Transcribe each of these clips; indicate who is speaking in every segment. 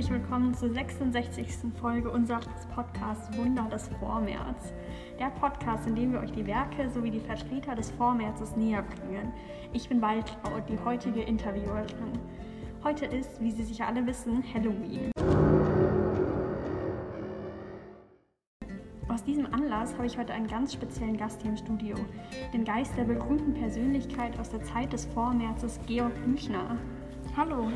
Speaker 1: herzlich willkommen zur 66. Folge unseres Podcasts Wunder des Vormärz. Der Podcast, in dem wir euch die Werke sowie die Vertreter des Vormärzes näher bringen. Ich bin Waltraud, die heutige Interviewerin. Heute ist, wie Sie sicher alle wissen, Halloween. Aus diesem Anlass habe ich heute einen ganz speziellen Gast hier im Studio, den Geist der berühmten Persönlichkeit aus der Zeit des Vormärzes, Georg Büchner.
Speaker 2: Hallo.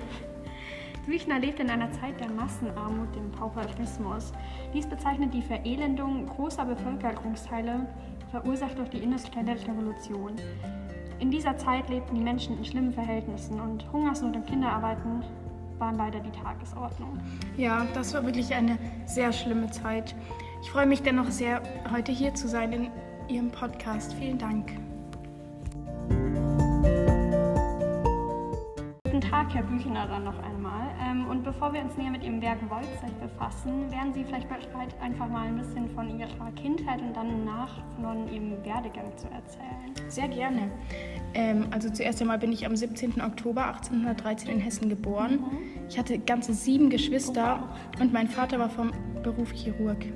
Speaker 1: Büchner lebt in einer Zeit der Massenarmut, dem Pauperismus. Dies bezeichnet die Verelendung großer Bevölkerungsteile, verursacht durch die industrielle Revolution. In dieser Zeit lebten die Menschen in schlimmen Verhältnissen und Hungersnot und Kinderarbeiten waren leider die Tagesordnung.
Speaker 2: Ja, das war wirklich eine sehr schlimme Zeit. Ich freue mich dennoch sehr, heute hier zu sein in Ihrem Podcast. Vielen Dank.
Speaker 1: Guten Tag, Herr Büchner, dann noch einmal. Und bevor wir uns näher mit Ihrem Werk Wolzeit befassen, wären Sie vielleicht bereit, einfach mal ein bisschen von Ihrer Kindheit und dann nach von Ihrem Werdegang zu erzählen?
Speaker 2: Sehr gerne. Ähm, also zuerst einmal bin ich am 17. Oktober 1813 in Hessen geboren. Mhm. Ich hatte ganze sieben Geschwister oh, wow. und mein Vater war vom Beruf Chirurg.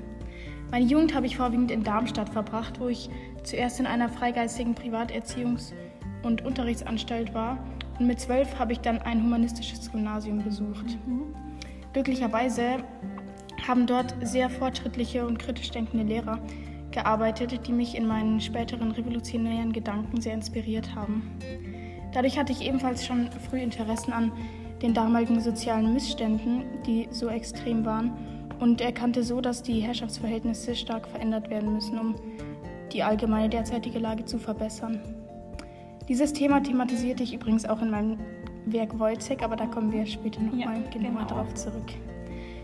Speaker 2: Meine Jugend habe ich vorwiegend in Darmstadt verbracht, wo ich zuerst in einer freigeistigen Privaterziehungs- und Unterrichtsanstalt war und mit zwölf habe ich dann ein humanistisches Gymnasium besucht. Mhm. Glücklicherweise haben dort sehr fortschrittliche und kritisch denkende Lehrer gearbeitet, die mich in meinen späteren revolutionären Gedanken sehr inspiriert haben. Dadurch hatte ich ebenfalls schon früh Interessen an den damaligen sozialen Missständen, die so extrem waren, und erkannte so, dass die Herrschaftsverhältnisse stark verändert werden müssen, um die allgemeine derzeitige Lage zu verbessern. Dieses Thema thematisierte ich übrigens auch in meinem Werk Wojciech, aber da kommen wir später nochmal ja, genauer genau. darauf zurück.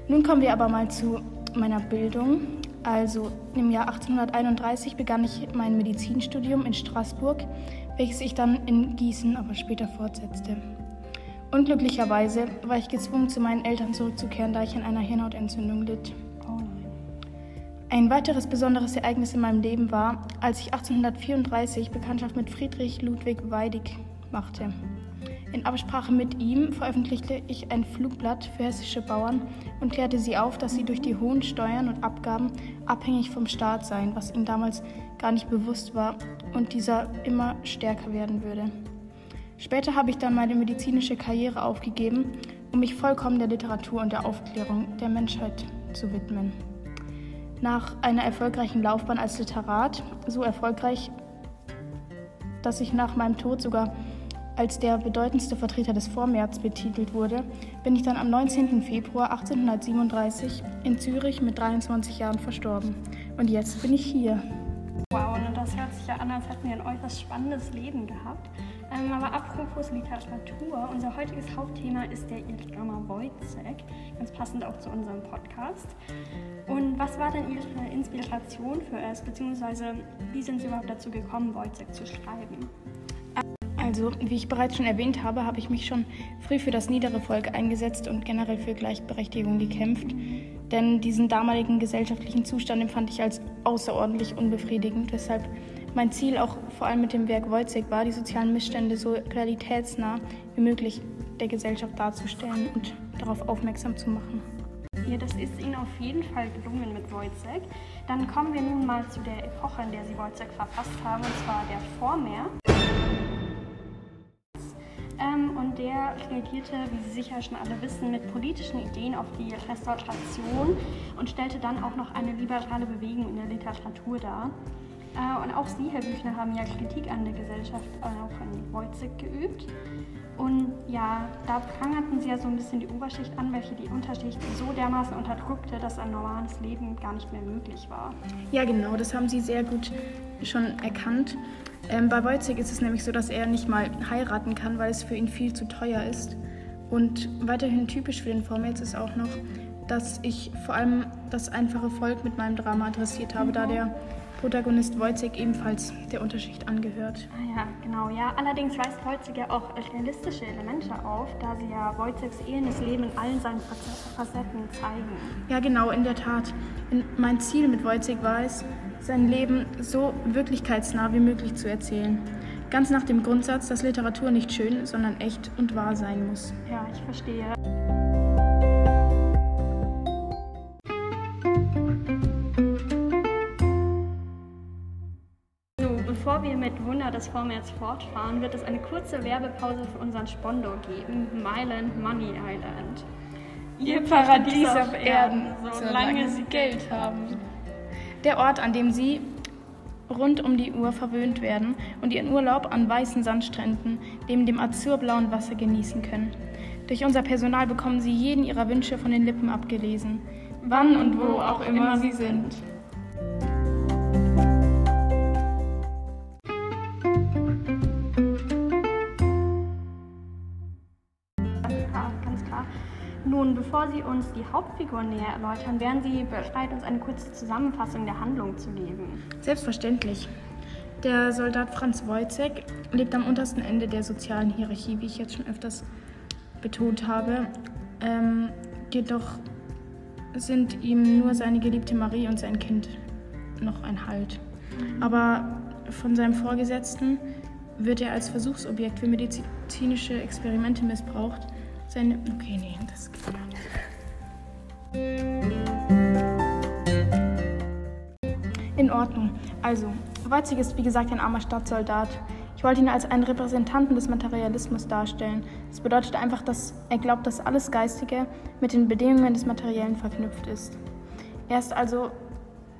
Speaker 2: Nun kommen wir aber mal zu meiner Bildung. Also im Jahr 1831 begann ich mein Medizinstudium in Straßburg, welches ich dann in Gießen aber später fortsetzte. Unglücklicherweise war ich gezwungen, zu meinen Eltern zurückzukehren, da ich an einer Hirnhautentzündung litt. Ein weiteres besonderes Ereignis in meinem Leben war, als ich 1834 Bekanntschaft mit Friedrich Ludwig Weidig machte. In Absprache mit ihm veröffentlichte ich ein Flugblatt für hessische Bauern und klärte sie auf, dass sie durch die hohen Steuern und Abgaben abhängig vom Staat seien, was ihnen damals gar nicht bewusst war und dieser immer stärker werden würde. Später habe ich dann meine medizinische Karriere aufgegeben, um mich vollkommen der Literatur und der Aufklärung der Menschheit zu widmen. Nach einer erfolgreichen Laufbahn als Literat, so erfolgreich, dass ich nach meinem Tod sogar als der bedeutendste Vertreter des Vormärz betitelt wurde, bin ich dann am 19. Februar 1837 in Zürich mit 23 Jahren verstorben. Und jetzt bin ich hier.
Speaker 1: Das hört sich ja an, als hätten wir ein äußerst spannendes Leben gehabt. Ähm, aber apropos Literatur, unser heutiges Hauptthema ist der Irrdrama Wojcek, ganz passend auch zu unserem Podcast. Und was war denn Ihre Inspiration für es, beziehungsweise wie sind Sie überhaupt dazu gekommen, Wojcek zu schreiben?
Speaker 2: Also, wie ich bereits schon erwähnt habe, habe ich mich schon früh für das niedere Volk eingesetzt und generell für Gleichberechtigung gekämpft. Denn diesen damaligen gesellschaftlichen Zustand empfand ich als außerordentlich unbefriedigend, weshalb mein Ziel auch vor allem mit dem Werk Wojcek war, die sozialen Missstände so realitätsnah wie möglich der Gesellschaft darzustellen und darauf aufmerksam zu machen.
Speaker 1: Ja, das ist Ihnen auf jeden Fall gelungen mit Wojcek. Dann kommen wir nun mal zu der Epoche, in der Sie Wojcek verfasst haben, und zwar der Vormär. Reagierte, wie Sie sicher schon alle wissen, mit politischen Ideen auf die Restauration und stellte dann auch noch eine liberale Bewegung in der Literatur dar. Äh, und auch Sie, Herr Büchner, haben ja Kritik an der Gesellschaft, äh, auch an Wojcik geübt. Und ja, da prangerten Sie ja so ein bisschen die Oberschicht an, welche die Unterschicht so dermaßen unterdrückte, dass ein normales Leben gar nicht mehr möglich war.
Speaker 2: Ja, genau, das haben Sie sehr gut schon erkannt. Ähm, bei Wojcik ist es nämlich so, dass er nicht mal heiraten kann, weil es für ihn viel zu teuer ist. Und weiterhin typisch für den Vormärz ist auch noch, dass ich vor allem das einfache Volk mit meinem Drama adressiert habe, mhm. da der Protagonist Wojciech ebenfalls der Unterschicht angehört.
Speaker 1: Ah ja, genau, ja. Allerdings weist Wojciech ja auch realistische Elemente auf, da sie ja Wojciechs ehendes Leben in allen seinen Facetten zeigen.
Speaker 2: Ja, genau, in der Tat. mein Ziel mit Wojciech war es, sein Leben so wirklichkeitsnah wie möglich zu erzählen. Ganz nach dem Grundsatz, dass Literatur nicht schön, sondern echt und wahr sein muss.
Speaker 1: Ja, ich verstehe. Mit Wunder des Vormärz fortfahren, wird es eine kurze Werbepause für unseren Sponsor geben, Myland Money Island.
Speaker 2: Ihr Paradies auf Erden, solange Sie Geld haben. Der Ort, an dem Sie rund um die Uhr verwöhnt werden und ihren Urlaub an weißen Sandstränden neben dem azurblauen Wasser genießen können. Durch unser Personal bekommen Sie jeden Ihrer Wünsche von den Lippen abgelesen, wann und wo auch immer Sie sind.
Speaker 1: Bevor Sie uns die Hauptfiguren näher erläutern, wären Sie bereit, uns eine kurze Zusammenfassung der Handlung zu geben?
Speaker 2: Selbstverständlich. Der Soldat Franz Wojcek lebt am untersten Ende der sozialen Hierarchie, wie ich jetzt schon öfters betont habe. Ähm, jedoch sind ihm nur seine geliebte Marie und sein Kind noch ein Halt. Aber von seinem Vorgesetzten wird er als Versuchsobjekt für medizinische Experimente missbraucht seine. Okay, nee, das geht nicht. In Ordnung. Also, Wojcik ist wie gesagt ein armer Stadtsoldat. Ich wollte ihn als einen Repräsentanten des Materialismus darstellen. Das bedeutet einfach, dass er glaubt, dass alles Geistige mit den Bedingungen des Materiellen verknüpft ist. Er ist also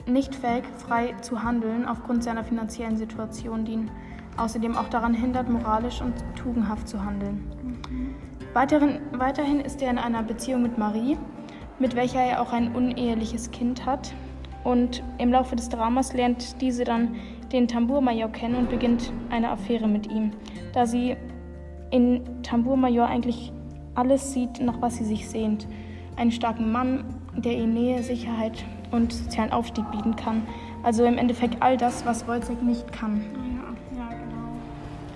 Speaker 2: nicht fähig, frei zu handeln aufgrund seiner finanziellen Situation, die ihn außerdem auch daran hindert, moralisch und tugendhaft zu handeln. Mhm. Weiterhin, weiterhin ist er in einer Beziehung mit Marie, mit welcher er auch ein uneheliches Kind hat. Und im Laufe des Dramas lernt diese dann den Tambourmajor kennen und beginnt eine Affäre mit ihm, da sie in Tambourmajor eigentlich alles sieht, nach was sie sich sehnt. Einen starken Mann, der ihr Nähe, Sicherheit und sozialen Aufstieg bieten kann. Also im Endeffekt all das, was Wojciech nicht kann.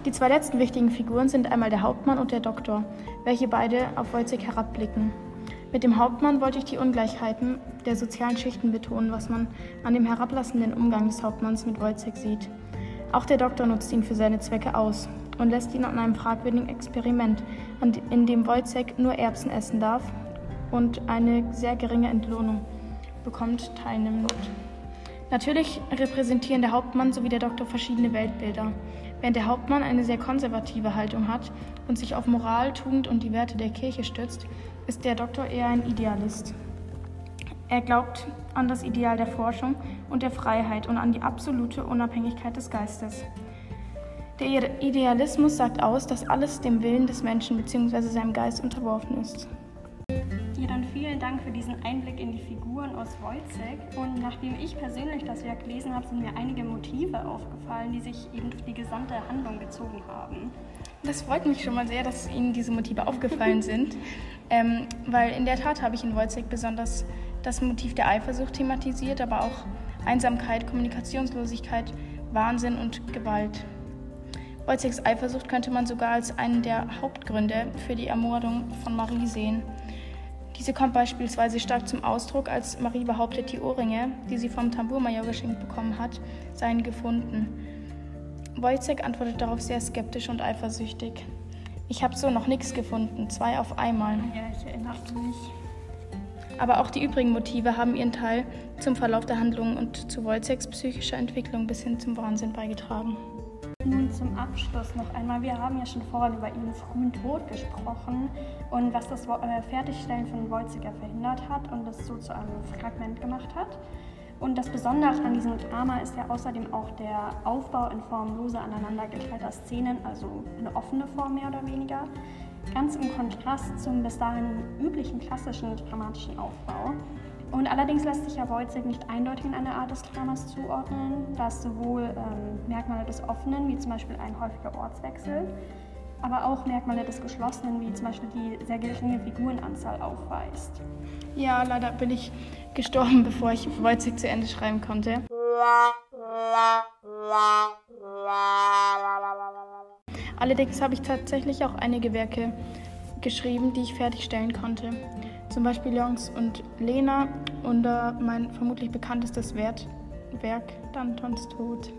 Speaker 2: Die zwei letzten wichtigen Figuren sind einmal der Hauptmann und der Doktor, welche beide auf Wojciech herabblicken. Mit dem Hauptmann wollte ich die Ungleichheiten der sozialen Schichten betonen, was man an dem herablassenden Umgang des Hauptmanns mit Wojciech sieht. Auch der Doktor nutzt ihn für seine Zwecke aus und lässt ihn an einem fragwürdigen Experiment, in dem Wojciech nur Erbsen essen darf und eine sehr geringe Entlohnung bekommt, teilnimmt. Natürlich repräsentieren der Hauptmann sowie der Doktor verschiedene Weltbilder. Während der Hauptmann eine sehr konservative Haltung hat und sich auf Moral, Tugend und die Werte der Kirche stützt, ist der Doktor eher ein Idealist. Er glaubt an das Ideal der Forschung und der Freiheit und an die absolute Unabhängigkeit des Geistes. Der Idealismus sagt aus, dass alles dem Willen des Menschen bzw. seinem Geist unterworfen ist.
Speaker 1: Dann vielen Dank für diesen Einblick in die Figuren aus Wojcek. Und nachdem ich persönlich das Werk gelesen habe, sind mir einige Motive aufgefallen, die sich eben durch die gesamte Handlung gezogen haben.
Speaker 2: Das freut mich schon mal sehr, dass Ihnen diese Motive aufgefallen sind, ähm, weil in der Tat habe ich in Wojcek besonders das Motiv der Eifersucht thematisiert, aber auch Einsamkeit, Kommunikationslosigkeit, Wahnsinn und Gewalt. Wojceks Eifersucht könnte man sogar als einen der Hauptgründe für die Ermordung von Marie sehen. Diese kommt beispielsweise stark zum Ausdruck, als Marie behauptet, die Ohrringe, die sie vom Tambourmajor geschenkt bekommen hat, seien gefunden. Wojciech antwortet darauf sehr skeptisch und eifersüchtig. Ich habe so noch nichts gefunden, zwei auf einmal.
Speaker 1: Ja, ich erinnere mich.
Speaker 2: Aber auch die übrigen Motive haben ihren Teil zum Verlauf der Handlung und zu Wojciechs psychischer Entwicklung bis hin zum Wahnsinn beigetragen.
Speaker 1: Nun zum Abschluss noch einmal. Wir haben ja schon vorhin über ihren frühen Tod gesprochen und was das äh, Fertigstellen von Wojciger verhindert hat und das so zu einem Fragment gemacht hat. Und das Besondere an diesem Drama ist ja außerdem auch der Aufbau in Form loser aneinandergeteilter Szenen, also eine offene Form mehr oder weniger, ganz im Kontrast zum bis dahin üblichen klassischen dramatischen Aufbau. Und allerdings lässt sich ja Wojcik nicht eindeutig in eine Art des Dramas zuordnen, da es sowohl ähm, Merkmale des Offenen, wie zum Beispiel ein häufiger Ortswechsel, aber auch Merkmale des Geschlossenen, wie zum Beispiel die sehr geringe Figurenanzahl aufweist.
Speaker 2: Ja, leider bin ich gestorben, bevor ich Wojcik zu Ende schreiben konnte. Allerdings habe ich tatsächlich auch einige Werke geschrieben, die ich fertigstellen konnte. Zum Beispiel Jongs und Lena und äh, mein vermutlich bekanntestes Wert Werk Dantons Tod.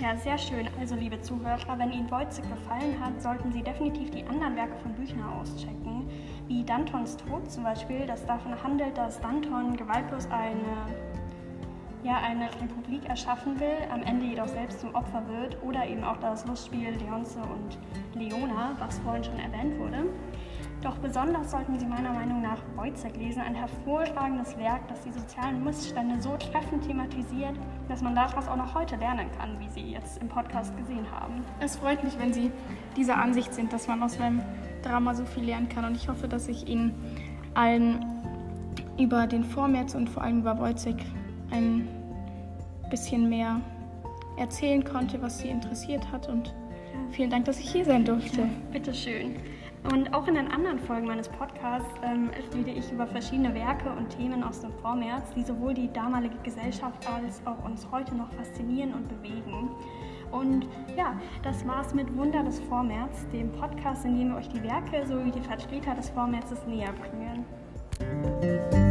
Speaker 1: Ja, sehr schön. Also, liebe Zuhörer, wenn Ihnen Wojcik gefallen hat, sollten Sie definitiv die anderen Werke von Büchner auschecken, wie Dantons Tod zum Beispiel, das davon handelt, dass Danton gewaltlos eine ja eine Republik erschaffen will, am Ende jedoch selbst zum Opfer wird oder eben auch das Lustspiel Leonce und Leona, was vorhin schon erwähnt wurde. Doch besonders sollten Sie meiner Meinung nach Wojciech lesen, ein hervorragendes Werk, das die sozialen Missstände so treffend thematisiert, dass man daraus auch noch heute lernen kann, wie Sie jetzt im Podcast gesehen haben.
Speaker 2: Es freut mich, wenn Sie dieser Ansicht sind, dass man aus meinem Drama so viel lernen kann und ich hoffe, dass ich Ihnen allen über den Vormärz und vor allem über Wojciech ein bisschen mehr erzählen konnte, was Sie interessiert hat und vielen Dank, dass ich hier sein durfte. Ja,
Speaker 1: bitteschön. Und auch in den anderen Folgen meines Podcasts ähm, rede ich über verschiedene Werke und Themen aus dem Vormärz, die sowohl die damalige Gesellschaft als auch uns heute noch faszinieren und bewegen. Und ja, das war's mit Wunder des Vormärz, dem Podcast, in dem wir euch die Werke sowie die Vertreter des Vormärzes näher bringen.